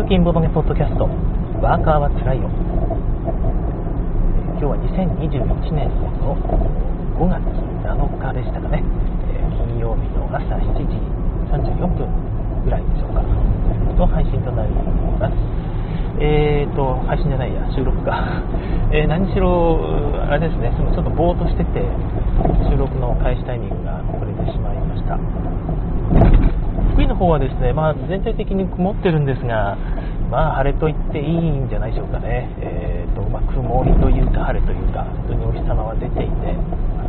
通勤ボドゲポッドキャスト。ワーカーはつらいよ。今日は2021年の5月7日でしたかね、え金曜日の朝7時34分ぐらいでしょうか。の配信となります。えーと配信じゃないや収録か、えー何しろあれですね。ちょっとぼーっとしてて収録の開始タイミングが遅れてしまいました。福井の方はですね、まあ、全体的に曇ってるんですが、まあ、晴れと言っていいんじゃないでしょうかね、えーとまあ、曇りというか晴れというか、本当にお日様は出ていて、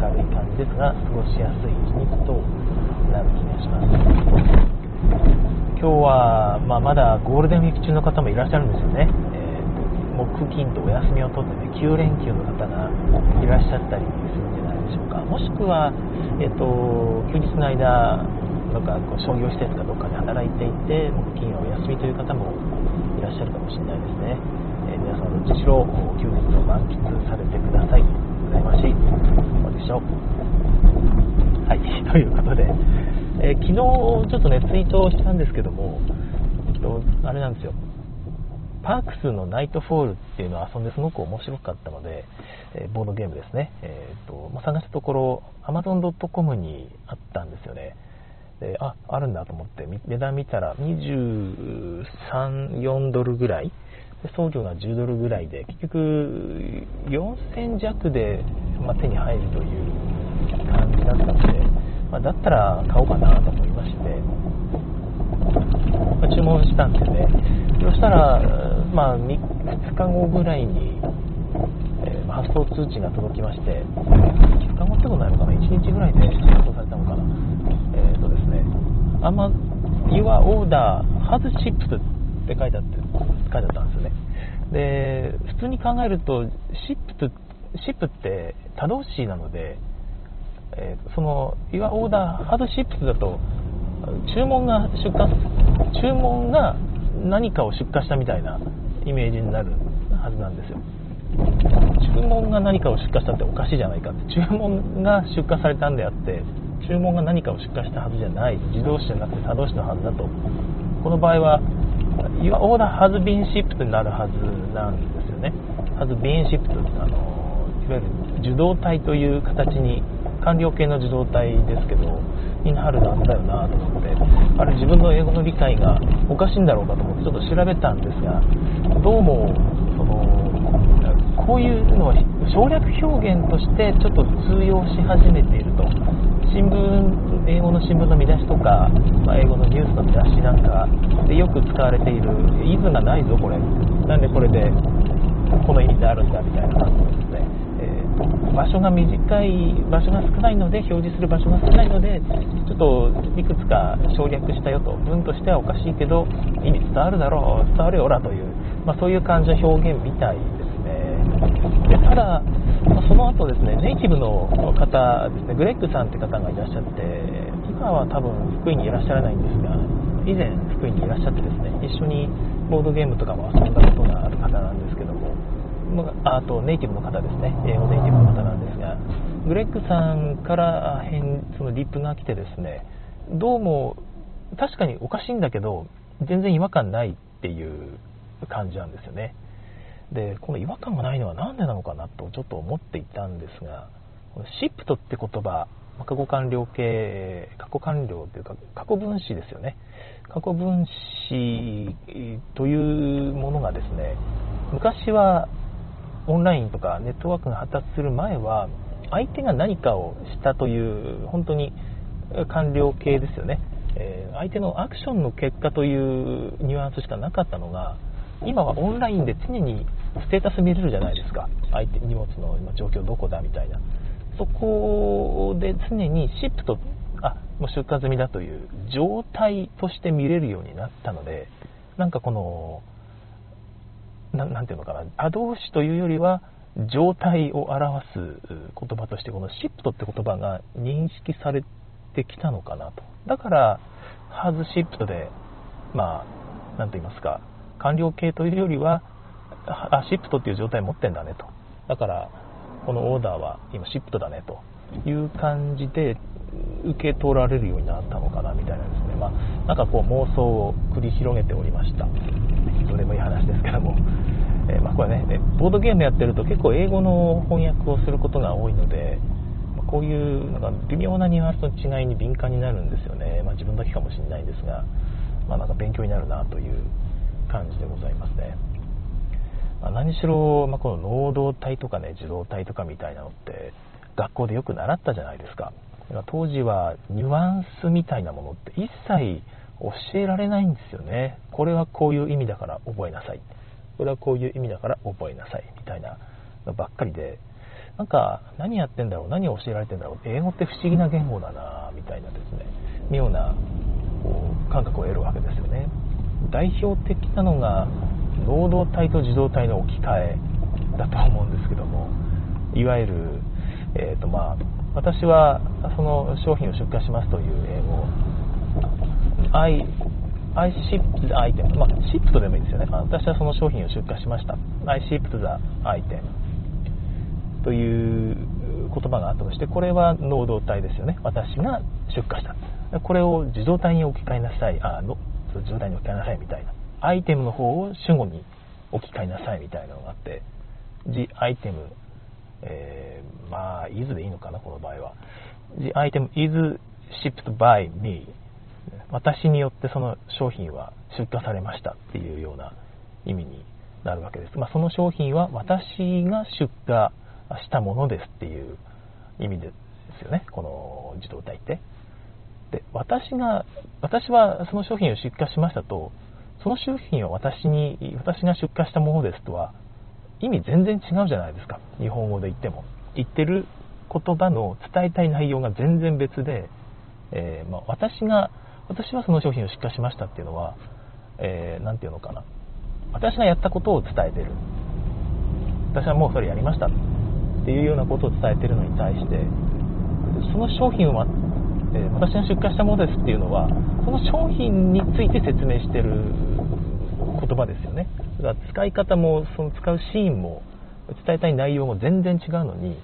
明るい感じですが、過ごしやすい一日となる気がします。今日は、まあ、まだゴールデンウィーク中の方もいらっしゃるんですよね、えーと木金とお休みを取って、ね、9連休の方がいらっしゃったりするんじゃないでしょうか、もしくは、えーと休日の間、なんかこう商業施設かどっかで働いていて、木金はお休みという方もいらっしゃるかもしれないですね。えー皆さんどっちしろ休日を満喫されてください。羨ましい。そうでしょう。はい、ということで、えー昨日ちょっとね、ツイートをしたんですけども、えっと、あれなんですよ。パークスのナイトフォールっていうのを遊んですごく面白かったので、えーボードゲームですね。えーとまあ探したところ、Amazon.com にあったんですよね。であ、あるんだと思って、値段見たら23、4ドルぐらい。で送料が10ドルぐらいで、結局4000弱で、まあ手に入るという感じだったので、まあだったら買おうかなと思いまして、まあ注文したんですね。そしたら、まあ、2, 日後ぐらいに、発送通知が届きまして、2日後ってことないのかな、1日ぐらいで発送されたのかな？えっ、とですね、あんま、Your order has shipped って書いてあって、書いてあったんですよね。で、普通に考えると、shipped、ship って他動詞なので、えーその Your order has shipped だと注文が出荷注文が何かを出荷したみたいなイメージになるはずなんですよ注文が何かを出荷したっておかしいじゃないかって注文が出荷されたんであって注文が何かを出荷したはずじゃない。自動詞じゃなくて他動詞のはずだと。この場合は Your order has been shipped になるはずなんですよね。has been shipped あのいわゆる受動体という形に完了形の受動体ですけどになるはずだよなと思って。あれ自分の英語の理解がおかしいんだろうかと思ってちょっと調べたんですがどうもそのこういうのは省略表現としてちょっと通用し始めていると。新聞英語の新聞の見出しとか、まあ英語のニュースの見出しなんかでよく使われている「イズ」がないぞこれ。なんでこれでこの意味であるんだみたいな感じですね、えー場所が短い場所が少ないので表示する場所が少ないのでちょっといくつか省略したよと。文としてはおかしいけど意味伝わるだろう伝わるよらという、まあ、そういう感じの表現みたいですでただ、まその後ですねネイティブの方ですねグレッグさんって方がいらっしゃって今は多分福井にいらっしゃらないんですが以前福井にいらっしゃってですね一緒にボードゲームとかも遊んだことがある方なんですけどもまあとネイティブの方ですね英語ネイティブの方なんですがグレッグさんから返そのリップが来てですねどうも確かにおかしいんだけど全然違和感ないっていう感じなんですよね。でこの違和感がないのは何でなのかなとちょっと思っていたんですがこのシップトって言葉ま過去完了形過去完了というか過去分詞ですよね。過去分詞というものがですね昔はオンラインとかネットワークが発達する前は相手が何かをしたという本当に完了形ですよね、えー相手のアクションの結果というニュアンスしかなかったのが今はオンラインで常にステータス見れるじゃないですか。相手荷物の今状況どこだみたいな。そこで常にシップとあもう出荷済みだという状態として見れるようになったのでなんかこのななんていうのかな、他動詞というよりは、状態を表す言葉として、このシップトって言葉が認識されてきたのかなと。だから、ハズシップトで、まあ、なんと言いますか、完了形というよりは、あ、シップトっていう状態持ってんだねと。だから、このオーダーは今シップトだねという感じで受け取られるようになったのかなみたいなですね。まあ、なんかこう妄想を繰り広げておりました。でもいい話ですけども、えー、まあ、これねボードゲームやってると結構英語の翻訳をすることが多いのでこういうなんか微妙なニュアンスの違いに敏感になるんですよね、まあ、自分だけかもしれないんですが、まあ、なんか勉強になるなという感じでございますね。まあ、何しろ、まあ、この能動体とかね受動体とかみたいなのって学校でよく習ったじゃないですか。当時はニュアンスみたいなものって一切教えられないんですよね。これはこういう意味だから覚えなさい。これはこういう意味だから覚えなさい。みたいなのばっかりで。なんか何やってんだろう何を教えられてんだろう。英語って不思議な言語だなみたいなですね。妙なこう感覚を得るわけですよね。代表的なのが能動体と自動体の置き換えだと思うんですけどもいわゆる、えーとまあ、私はその商品を出荷しますという英語 I, I shipped the item、まあ、shipped でもいいですよね。私はその商品を出荷しました。I shipped the item という言葉があったとしてこれは能動体ですよね。私が出荷した。これを自動体に置き換えなさい。あの自動体に置き換えなさいみたいな。アイテムの方を主語に置き換えなさいみたいなのがあって The item、えー、まあ is でいいのかなこの場合は。The item is shipped by me 私によってその商品は出荷されましたっていうような意味になるわけです、まあ、その商品は私が出荷したものですっていう意味ですよね。この自動体って。で私が私はその商品を出荷しましたとその商品は私に私が出荷したものですとは意味全然違うじゃないですか。日本語で言っても。言ってる言葉の伝えたい内容が全然別で、えー、まあ、私が私はその商品を出荷しましたっていうのは何、えー、て言うのかな。私がやったことを伝えてる。私はもうそれやりましたっていうようなことを伝えてるのに対してその商品を、え、私が出荷したものですっていうのはその商品について説明してる言葉ですよね。だから使い方もその使うシーンも伝えたい内容も全然違うのに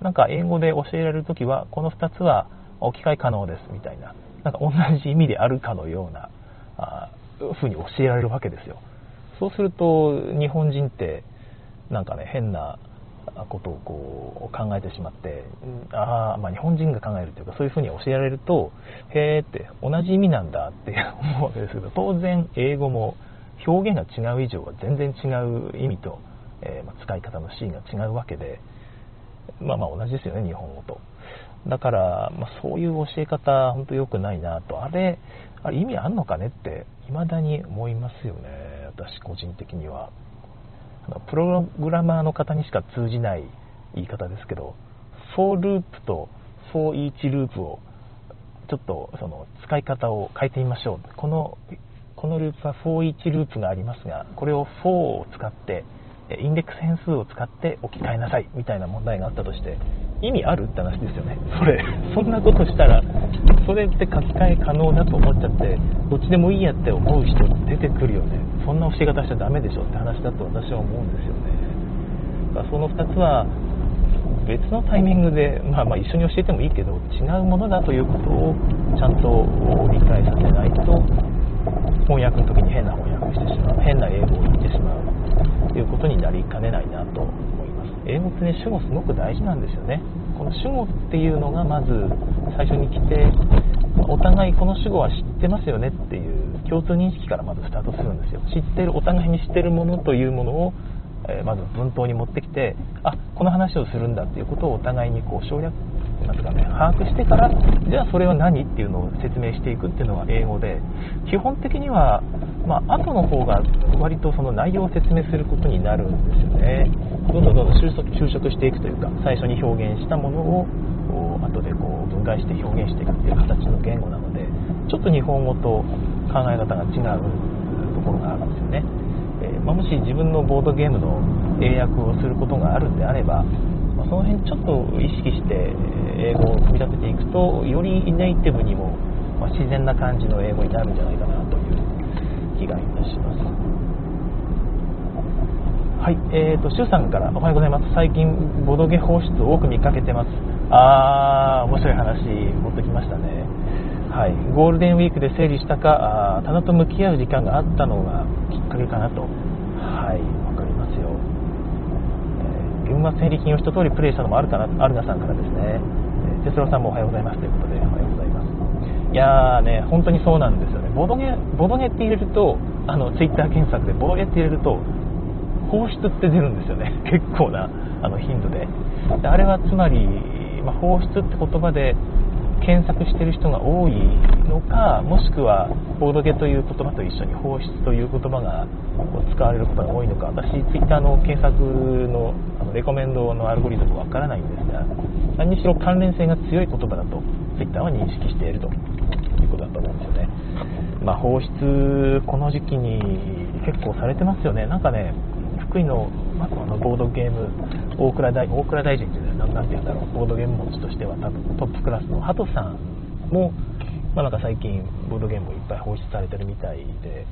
なんか英語で教えられる時はこの2つは置き換え可能ですみたいななんか同じ意味であるかのようなあ風に教えられるわけですよ。そうすると日本人ってなんかね変なことをこう考えてしまってああまあ日本人が考えるというかそういうふうに教えられるとへえって同じ意味なんだって 思うわけですけど当然英語も表現が違う以上は全然違う意味と、えー、ま使い方のシーンが違うわけでまあまあ同じですよね日本語と。だから、まあ、そういう教え方本当良くないなと。あれあれ意味あんのかねって未だに思いますよね私個人的には。プログラマーの方にしか通じない言い方ですけど、 for ループと for each ループをちょっとその使い方を変えてみましょう。このこのループは for each ループがありますが、これを for を使って、インデックス変数を使って置き換えなさいみたいな問題があったとして、意味あるって話ですよね。それ、そんなことしたら、それって書き換え可能だと思っちゃって、どっちでもいいやって思う人出てくるよね。そんな教え方しちゃダメでしょって話だと私は思うんですよね。だからその2つは別のタイミングで、まあ、まあ一緒に教えてもいいけど違うものだということをちゃんと理解させないと翻訳の時に変な翻訳してしまう変な英語を言ってしまうということになりかねないなと英語ってね主語すごく大事なんですよね。この主語っていうのがまず最初に来てお互いこの主語は知ってますよねっていう共通認識からまずスタートするんですよ。知ってるお互いに知ってるものというものを、え、まず文頭に持ってきてあこの話をするんだっていうことをお互いにこう省略なんかね把握してからじゃあそれは何っていうのを説明していくっていうのが英語で基本的には、まあ後の方が割とその内容を説明することになるんですよね。どんどんどんどん収束していくというか最初に表現したものを後でこう分解して表現していくっていう形の言語なのでちょっと日本語と考え方が違うところがあるんですよね、えー、まあ、もし自分のボードゲームの英訳をすることがあるんであれば、まあ、その辺ちょっと意識して英語を組み立てていくとよりネイティブにも、ま自然な感じの英語になるんじゃないかなという気がいたしますはい、えーと、シュウさんからおはようございます。最近、ボドゲ放出を多く見かけてます。あー、面白い話持ってきましたね。はい、ゴールデンウィークで整理したか棚と向き合う時間があったのがきっかけかなとはいわかりますよ、えー、群馬整理品を一通りプレイしたのもあるかなアルナさんからですね。え哲郎さんもおはようございます。ということでおはようございます。いやーね本当にそうなんですよね。ボドゲボドゲって入れるとあのツイッター検索でボドゲって入れると放出って出るんですよね。結構なあの頻度で。であれはつまり、まあ、放出って言葉で検索してる人が多いのかもしくはボードゲという言葉と一緒に放出という言葉が使われることが多いのか私 Twitter の検索のあのレコメンドのアルゴリズムわからないんですが何にしろ関連性が強い言葉だと Twitter は認識していると。いうことだと思うんですよね、まあ、放出この時期に結構されてますよね。なんかね福井の,、まあ、のボードゲーム大倉大大倉大臣っていうのは何て言うんだろうボードゲーム持ちとしてはトップクラスのハトさんも、まあ、なんか最近ボードゲームをいっぱい放出されてるみたいで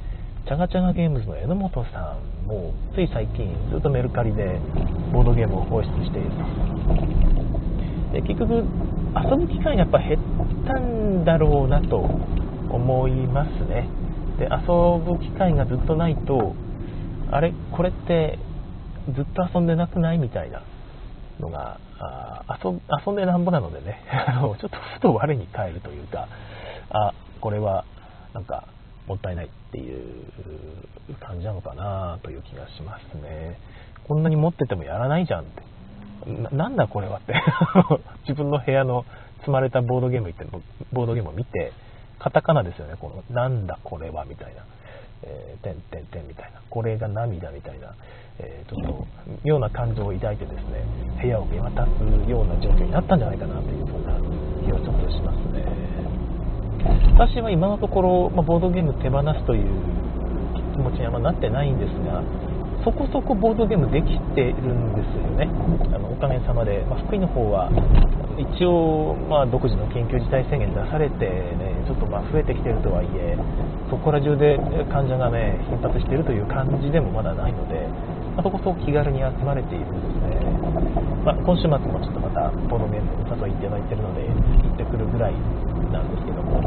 チャガチャガゲームズの榎本さんもつい最近ずっとメルカリでボードゲームを放出しているで結局遊ぶ機会がやっぱ減ったんだろうなと思いますね。で遊ぶ機会がずっとないとあれこれってずっと遊んでなくないみたいなのが遊んでなんぼなのでね。ちょっとふと我に返るというかあこれはなんかもったいないっていう感じなのかなという気がしますね。こんなに持っててもやらないじゃんって。なんだこれはって。自分の部屋の積まれたボードゲーム行ってボードゲームを見てカタカナですよね。このなんだこれはみたいな。えー、てんてんてんみたいな、これが涙みたいな、えー、ちょっと妙な感情を抱いてですね、部屋を見渡すような状況になったんじゃないかなというそんな気がちょっとしますね。私は今のところ、まあ、ボードゲーム手放すという気持ちにはなってないんですが、そこそこボードゲームできてるんですよね。あのおかげさまで、まあ、福井の方は一応、まあ、独自の緊急事態宣言出されて、ね、ちょっとまあ増えてきてるとはいえ、そこら中で患者がね、頻発しているという感じでもまだないので、まあ、そこそこ気軽に集まれているんですね。まあ、今週末もちょっとまたボードゲームお誘いいただいてるので、行ってくるぐらいなんですけども、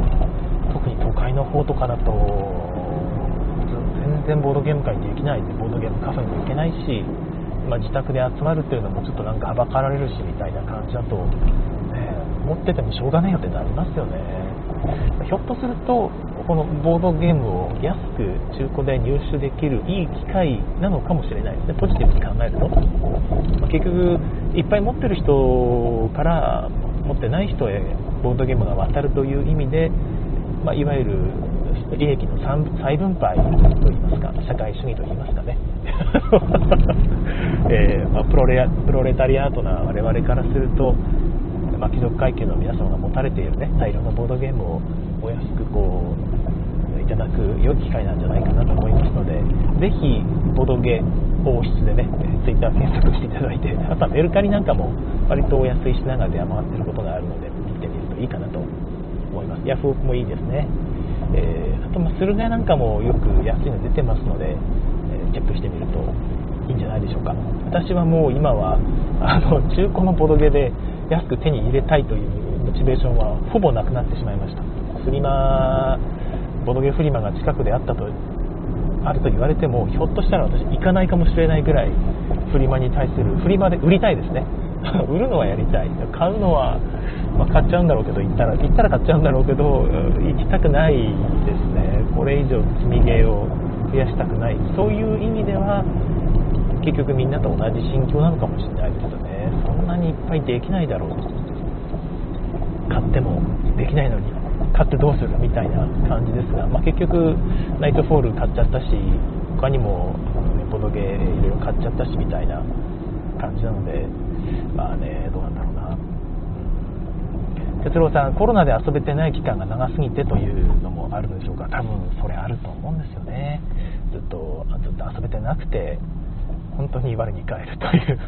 特に都会の方とかだと、全然ボードゲーム会できないで、ボードゲームカフェにも行けないし、まあ、自宅で集まるっていうのもちょっとなんかはばかられるしみたいな感じだと、ね、持っててもしょうがないよってなりますよね。ひょっとするとこのボードゲームを安く中古で入手できるいい機会なのかもしれないですね。ポジティブに考えると、まあ、結局いっぱい持ってる人から持ってない人へボードゲームが渡るという意味で、まあ、いわゆる利益の再分配といいますか社会主義といいますかね。えー、まあ、プロレプロレタリアートな我々からすると、まあ、貴族階級の皆様が持たれている、ね、大量のボードゲームをお安くこういただく良い機会なんじゃないかなと思いますのでぜひボードゲー王室でね Twitter 検索していただいてあとはメルカリなんかも割とお安い品川では回ってることがあるので見てみるといいかなと思います。ヤフオクもいいですね、えー、あとま駿河屋なんかもよく安いの出てますのでえチェックしてみるといいんじゃないでしょうか。私はもう今は あの中古のボドゲで安く手に入れたいというモチベーションはほぼなくなってしまいました。フリマボドゲフリマが近くであったとあると言われてもひょっとしたら私行かないかもしれないぐらいフリマに対するフリマで売りたいですね。売るのはやりたい。買うのは、まあ、買っちゃうんだろうけど行ったら行ったら買っちゃうんだろうけど行きたくないですね。これ以上積みゲーを増やしたくない。そういう意味では結局みんなと同じ心境なのかもしれないですよね。そんなにいっぱいできないだろう。買ってもできないのに買ってどうするかみたいな感じですが、まあ、結局ナイトフォール買っちゃったし他にもボドゲいろいろ買っちゃったしみたいな感じなのでまあねどうなんだろうな。哲郎さんコロナで遊べてない期間が長すぎてというのもあるんでしょうか。多分それあると思うんですよね。ずっとずっと遊べてなくて本当に我に返るという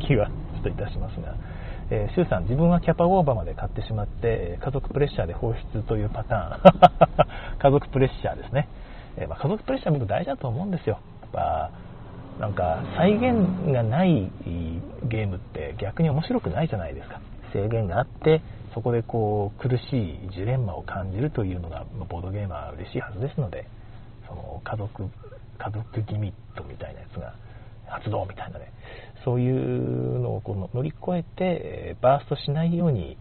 気はちょっといたしますが、えー、シュウさん自分はキャパオーバーまで買ってしまって家族プレッシャーで放出というパターン。家族プレッシャーですね、えー、まあ、家族プレッシャー僕大事だと思うんですよ。やっぱなんか再現がないゲームって逆に面白くないじゃないですか。制限があってそこでこう苦しいジレンマを感じるというのがボードゲームは嬉しいはずですのでその家族家族ギミットみたいなやつが発動みたいなね。そういうのをこの乗り越えてバーストしないように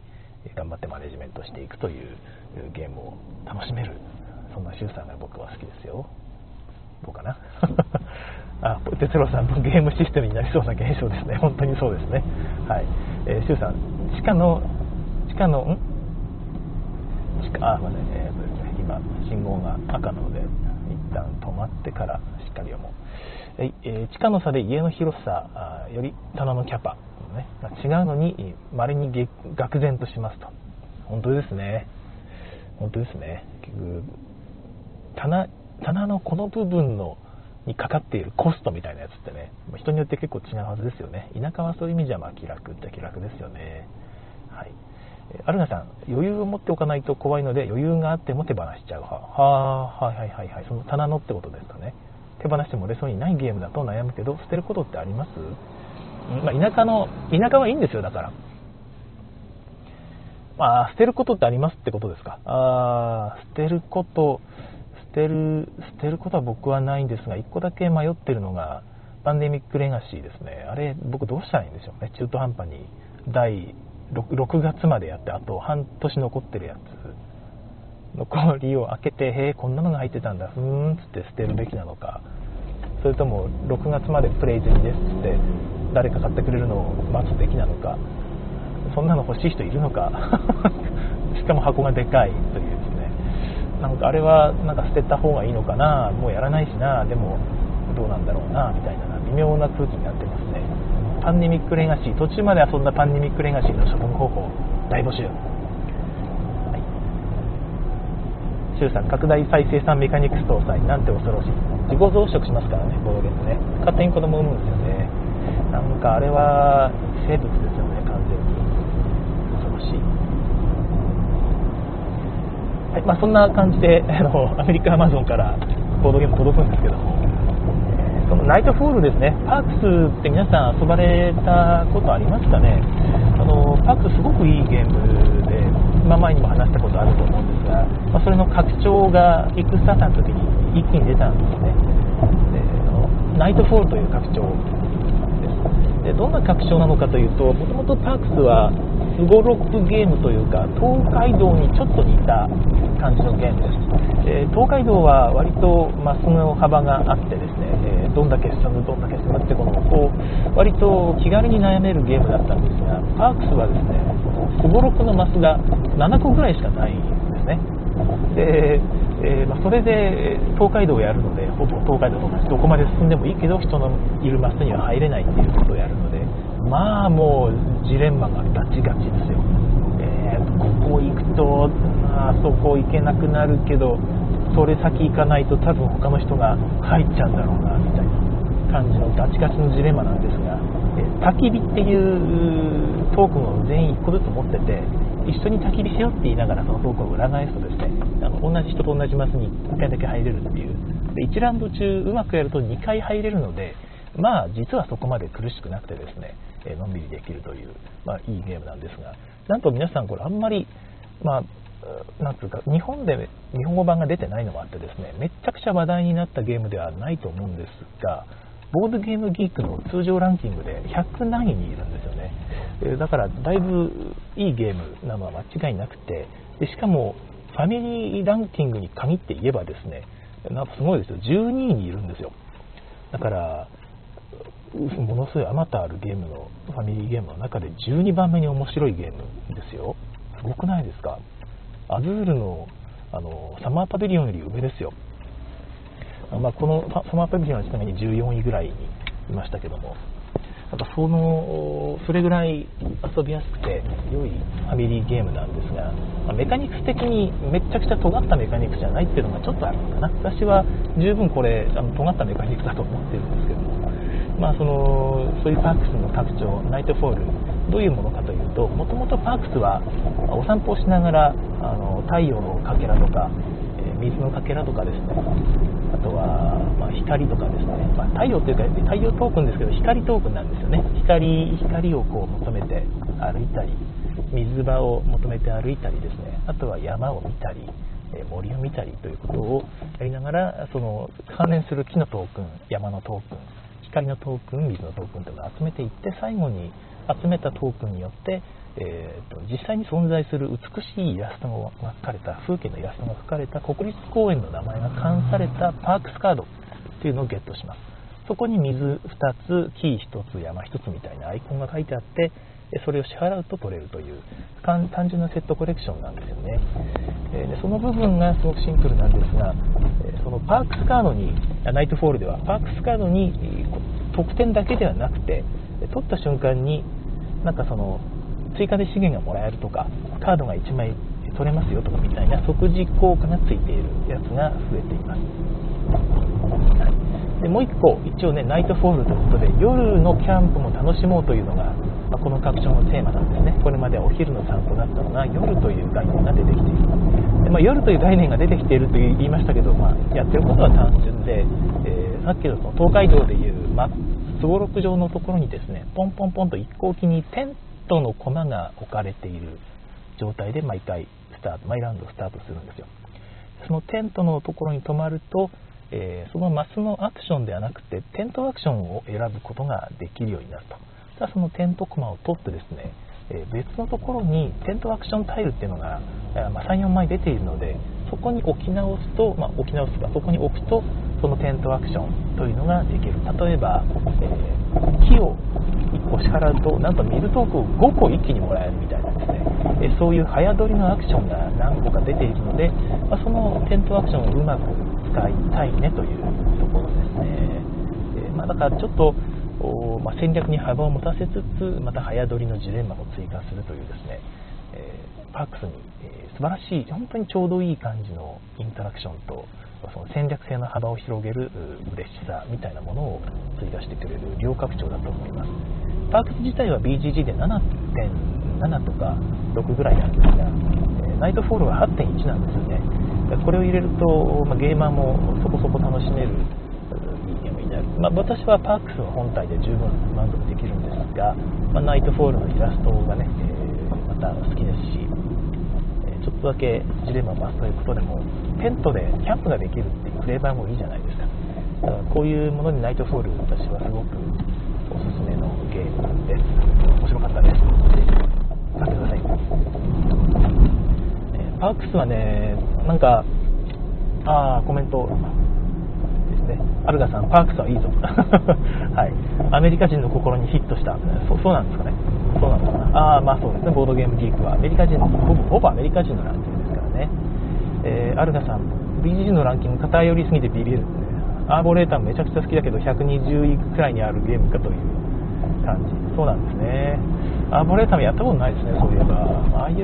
頑張ってマネジメントしていくというゲームを楽しめる。そんな周さんが僕は好きですよ。どうかな？あ、哲郎さんのゲームシステムになりそうな現象ですね。本当にそうですね。はい。えー、シュウさん、地下の、地下の、ん？地下、あ、まあね、えー、ですね、今、信号が赤なので、一旦止まってからしっかり読もう。えー、地下の差で家の広さより棚のキャパ、ね、違うのに、稀に愕然としますと。本当ですね。本当ですね。結局、棚、棚のこの部分のにかかっているコストみたいなやつってね、人によって結構違うはずですよね。田舎はそういう意味じゃまあ気楽って気楽ですよね。はい。アルナさん、余裕を持っておかないと怖いので余裕があっても手放しちゃう。はあ、はいはいはいはい。その棚のってことですかね。手放しても売れそうにないゲームだと悩むけど、捨てることってあります？まあ、田舎の、田舎はいいんですよ、だから。まあ、捨てることってありますってことですか？あー捨てること、てる、捨てることは僕はないんですが、1個だけ迷ってるのが、パンデミックレガシーですね。あれ、僕どうしたらいいんでしょうね。中途半端に第 6, 6月までやって、あと半年残ってるやつ。残りを開けて、へえ、こんなのが入ってたんだ、ふーんつって捨てるべきなのか、それとも6月までプレイ済みですつって、誰か買ってくれるのを待つべきなのか、そんなの欲しい人いるのか、しかも箱がでかいというなんかあれはなんか捨てた方がいいのかなもうやらないしなでもどうなんだろうなみたいな微妙な空気になってますね。パンデミックレガシー途中まで遊んだパンデミックレガシーの処分方法大募集。はい。周さん拡大再生産メカニクス搭載なんて恐ろしい。自己増殖しますからねボードゲームね。勝手に子供産むんですよね。なんかあれは生物ですよね完全に。恐ろしい。はいまあ、そんな感じで あのアメリカアマゾンからボードゲーム届くんですけども、そのナイトフォールですね、パークスって皆さん遊ばれたことありますかね、あのパークスすごくいいゲームで、今前にも話したことあると思うんですが、まあ、それの拡張がキックスターターの時に一気に出たんですね。でナイトフォールという拡張です。でどんな拡張なのかというともともとパークスはスゴロクゲームというか東海道にちょっと似た感じのゲームです、えー、東海道は割とマスの幅があってですね、えー、どんだけ進むどんだけ進むってこのこう割と気軽に悩めるゲームだったんですがパークスはですねスゴロクのマスが7個ぐらいしかないんですね。で、えー、まあ、それで東海道をやるのでほぼ東海道と同じどこまで進んでもいいけど人のいるマスには入れないっていうことをやるのでまあもうジレンマがガチガチですよ、えー、ここ行くとあそこ行けなくなるけどそれ先行かないと多分他の人が入っちゃうんだろうなみたいな感じのガチガチのジレンマなんですが、えー、焚き火っていうトークンを全員1個ずつ持ってて一緒に焚き火しようって言いながらそのトークンを裏返すとですねあの同じ人と同じマスに1回だけ入れるっていう。で1ラウンド中うまくやると2回入れるのでまあ実はそこまで苦しくなくてですねえのんびりできるという、まあ、いいゲームなんですが、なんと皆さんこれあんまり、まあ、なんつうか、日本で日本語版が出てないのもあってですね、めちゃくちゃ話題になったゲームではないと思うんですが、ボードゲームギークの通常ランキングで100何位にいるんですよね。えだからだいぶいいゲームなのは間違いなくて、でしかもファミリーランキングに限って言えばですね、なんかすごいですよ、12位にいるんですよ。だから、ものすごいあまたあるゲームのファミリーゲームの中で12番目に面白いゲームですよ。すごくないですか？アズールのあのサマーパビリオンより上ですよ。まあ、このサマーパビリオンはちなみに14位ぐらいにいましたけども。なんかそのそれぐらい遊びやすくて良いファミリーゲームなんですが、まあ、メカニクス的にめちゃくちゃ尖ったメカニクスじゃないっていうのがちょっとあるのかな。私は十分これあの尖ったメカニクスだと思ってるんですけども。まあ、そのそういうパークスの拡張、ナイトフォール、どういうものかというと、もともとパークスはお散歩をしながらあの太陽のかけらとか、え水のかけらとかですね、あとは、ま、光とかですね、まあ、太陽っていうか太陽トークンですけど、光トークンなんですよね、光光をこう求めて歩いたり、水場を求めて歩いたりですね。あとは山を見たり森を見たりということをやりながらその関連する木のトークン山のトークン光のトークン水のトークンとか集めていって最後に集めたトークンによって、えーと、実際に存在する美しいイラストが描かれた風景のイラストが描かれた国立公園の名前が冠されたパークスカードというのをゲットします。そこに水2つ木1つ山1つみたいなアイコンが書いてあってでそれを支払うと取れるという単純なセットコレクションなんですよね。でその部分がすごくシンプルなんですがそのパークスカードにナイトフォールではパークスカードに得点だけではなくて取った瞬間になんかその追加で資源がもらえるとかカードが1枚取れますよとかみたいな即時効果がついているやつが増えています、はい、でもう1個一応ねナイトフォールということで夜のキャンプも楽しもうというのが、まあ、この拡張のテーマなんですね。これまでお昼の散歩だったのが夜という概念が出てきている。で、まあ、夜という概念が出てきていると言いましたけど、まあ、やってることは単純で、えー、さっきのその東海道でいうすごろく状のところにですねポンポンポンと一向機にテントの駒が置かれている状態で毎回スタート毎ラウンドスタートするんですよ。そのテントのところに止まると、えー、そのマスのアクションではなくてテントアクションを選ぶことができるようになると。たそのテントコマを取ってですね、え、別のところにテントアクションタイルっていうのが、ま、34枚出ているのでそこに置き直すと、まあ、置き直すかそこに置くとそのテントアクションというのができる。例えば、え、木を1個支払うとなんと水トークを5個一気にもらえるみたいなですね、え、そういう早取りのアクションが何個か出ているので、まあ、そのテントアクションをうまく使いたいねというところですね、え、まあ、だからちょっとまあ、戦略に幅を持たせつつまた早取りのジレンマも追加するというですね、えパークスに、え素晴らしい本当にちょうどいい感じのインタラクションとその戦略性の幅を広げる嬉しさみたいなものを追加してくれる両拡張だと思います。パークス自体は BGG で7.7とか6ぐらいなんですがえナイトフォールは8.1なんですよね。これを入れると、まあ、ゲーマーもそこそこ楽しめるまあ、私はパークスの本体で十分満足できるんですが、まあ、ナイトフォールのイラストがね、えー、また好きですしえちょっとだけジレンマを増すということでもテントでキャンプができるっていうフレーバーもいいじゃないですか。だからこういうものにナイトフォール私はすごくおすすめのゲームです面白かったです。ぜひ買ってください、えー、パークスはねなんかああコメント。ですねアルガさんパークスはいいぞ はい。アメリカ人の心にヒットした。そそうなんですかね。そうなのかな。ああまあそうですね。ボードゲームギークは。アメリカ人のほぼほぼアメリカ人のランキングですからね、えー、アルガさん BGG のランキング偏りすぎてビビるアーボレーターめちゃくちゃ好きだけど120位くらいにあるゲームかという感じ。そうなんですね。アーボレーターもやったことないですねそういえば。ああいう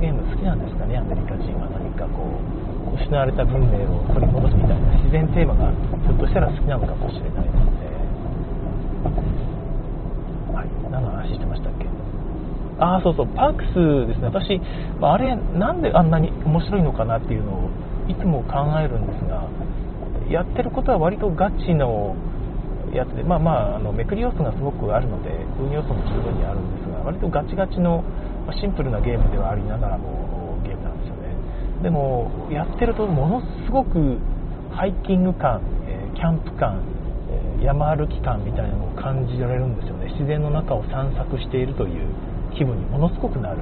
ゲーム好きなんですかねアメリカ人は。何かこう失われた文明を取り戻すみたいな自然テーマがひょっとしたら好きなのかもしれないで。すねはい。何の話してましたっけ？ああそうそう。パークスですね。私あれなんであんなに面白いのかなっていうのをいつも考えるんですがやってることは割とガチのやつでまあまああのめくり要素がすごくあるので運要素も十分にあるんですが割とガチガチのシンプルなゲームではありながらもゲームなんですよねでもやってるとものすごくハイキング感、えキャンプ感山歩き感みたいなのを感じられるんですよね。自然の中を散策しているという気分にものすごくなる。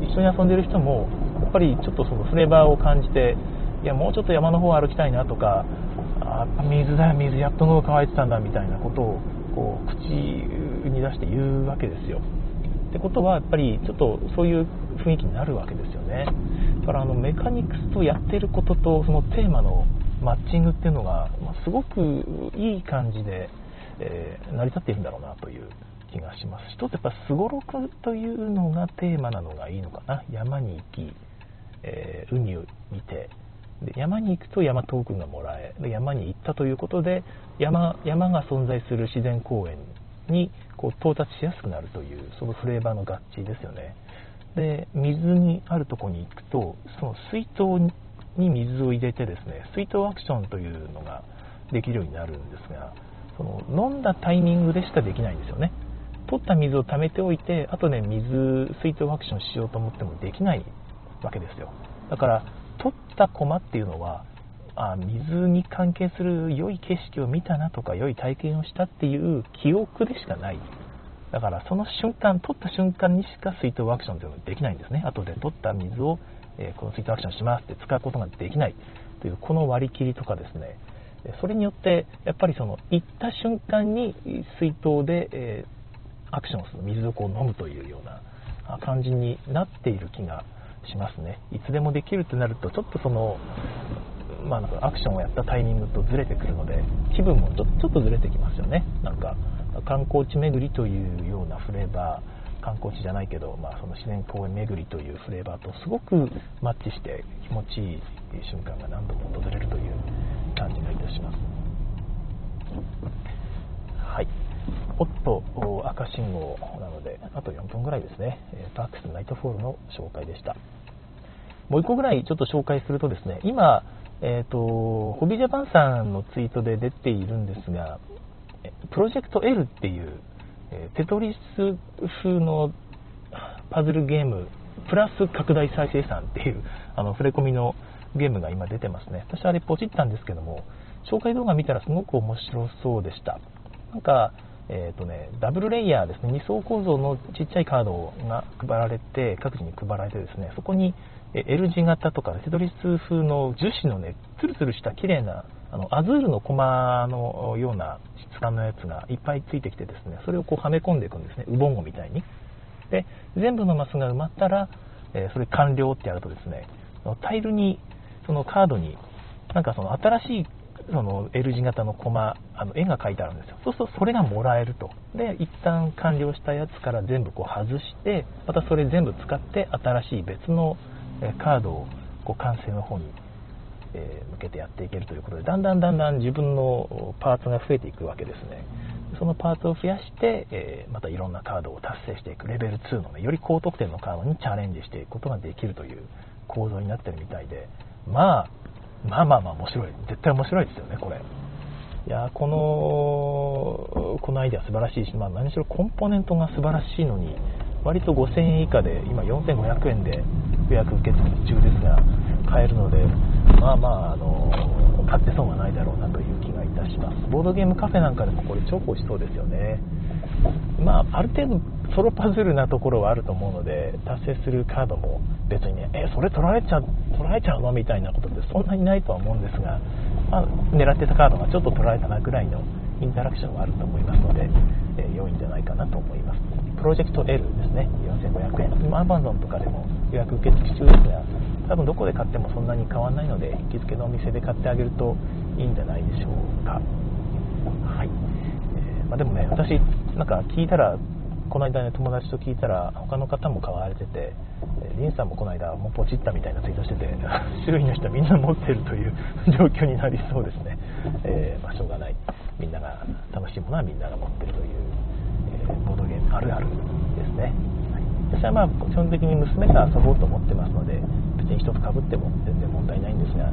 一緒に遊んでる人もやっぱりちょっとそのフレーバーを感じていやもうちょっと山の方歩きたいなとかあ水だよ水やっと喉乾いてたんだみたいなことをこう口に出して言うわけですよ。ってことはやっぱりちょっとそういう雰囲気になるわけですよねだからあのメカニクスとやってることとそのテーマのマッチングっていうのが、ますごくいい感じで、えー、成り立っているんだろうなという気がします。一つやっぱすごろくというのがテーマなのがいいのかな。山に行き、えー、海を見てで、山に行くと山トークンがもらえ、で山に行ったということで山、山が存在する自然公園にこう到達しやすくなるという、そのフレーバーの合致ですよね。で、水にあるとこに行くと、その水筒に水を入れてですね水筒アクションというのができるようになるんですがその飲んだタイミングでしかできないんですよね。取った水を溜めておいてあとね水水筒アクションしようと思ってもできないわけですよ。だから取った駒っていうのはあ水に関係する良い景色を見たなとか良い体験をしたっていう記憶でしかない。だからその瞬間取った瞬間にしか水筒アクションというのはできないんですね。後で取った水を、えー、この水筒アクションしますって使うことができないというこの割り切りとかですね。それによってやっぱりその行った瞬間に水筒で、えー、アクションする水をこう飲むというような感じになっている気がしますね。いつでもできるとなるとちょっとそのまあ、なんかアクションをやったタイミングとずれてくるので気分もちょちょっとずれてきますよね。なんか観光地巡りというようなフレーバー観光地じゃないけど、まあ、その自然公園巡りというフレーバーとすごくマッチして気持ちいい瞬間が何度も訪れるという感じがいたします。はい。おっと赤信号なのであと4分ぐらいですね。パークスナイトフォールの紹介でした。もう1個ぐらいちょっと紹介するとですね今えーと、ホビージャパンさんのツイートで出ているんですが、プロジェクト L っていう、えテトリス風のパズルゲーム、プラス拡大再生産っていうあの触れ込みのゲームが今出てますね。私あれポチったんですけども、紹介動画見たらすごく面白そうでした。なんか、えーとね、ダブルレイヤーですね、2層構造のちっちゃいカードが配られて、各自に配られてですね、そこに L 字型とかテトリス風の樹脂のね、ツルツルした綺麗なあのアズールのコマのような質感のやつがいっぱいついてきてですね、それをこうはめ込んでいくんですね、ウボンゴみたいに。で、全部のマスが埋まったら、えー、それ完了ってやるとですね、タイルに、そのカードに、なんかその新しいその L 字型のコマ、あの絵が描いてあるんですよ。そうするとそれがもらえると。で、一旦完了したやつから全部こう外して、またそれ全部使って新しい別のカードをこう完成の方に、向けてやっていけるということでだんだんだんだん自分のパーツが増えていくわけですねそのパーツを増やして、えまたいろんなカードを達成していくレベル2の、ね、より高得点のカードにチャレンジしていくことができるという構造になってるみたいでまあまあまあまあ面白い。絶対面白いですよねこれ。いやこのこのアイデア素晴らしいし、まあ、何しろコンポーネントが素晴らしいのに割と5000円以下で今4500円で予約受付中ですが買えるのでまあまああの買って損はないだろうなという気がいたします。ボードゲームカフェなんかでもこれ重宝しそうですよね。まあある程度ソロパズルなところはあると思うので達成するカードも別にねえそれ取られちゃ取られちゃうのみたいなことってそんなにないとは思うんですが、まあ、狙ってたカードがちょっと取られたなぐらいのインタラクションはあると思いますので、えー、良いんじゃないかなと思います。プロジェクト L ですね。4500円。Amazon とかでも予約受付中ですが多分どこで買ってもそんなに変わらないので行きつけのお店で買ってあげるといいんじゃないでしょうか。はい、まあ、でもね私なんか聞いたらこの間ね友達と聞いたら他の方も買われててリンさんもこの間もうポチったみたいなツイートしてて 種類の人はみんな持ってるという 状況になりそうですね、えー、まあ、しょうがない。みんなが楽しいものはみんなが持ってるという、えー、ボードゲームあるあるですね、はい、私はまあ基本的に娘が遊ぼうと思ってますので別に人とかぶっても全然問題ないんですが、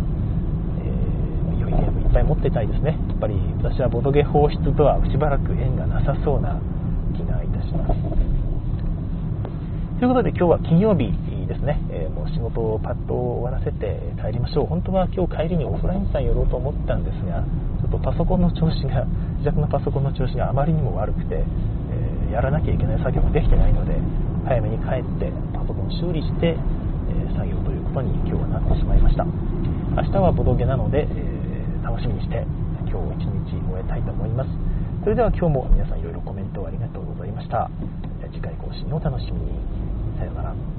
いゲームいっぱい持ってたいですね。やっぱり私はボドゲ放出とはしばらく縁がなさそうな気がいたします。ということで今日は金曜日ですね、えー、もう仕事をパッと終わらせて帰りましょう。本当は今日帰りにオフラインさん寄ろうと思ったんですがちょっとパソコンの調子が自宅のパソコンの調子があまりにも悪くて、えー、やらなきゃいけない作業ができてないので早めに帰ってパソコン修理して、えー、作業ということに今日はなってしまいました。明日はボドゲなので、え楽しみにして今日一日終えたいと思います。それでは今日も皆さんいろいろコメントありがとうございました。次回更新をお楽しみに。さようなら。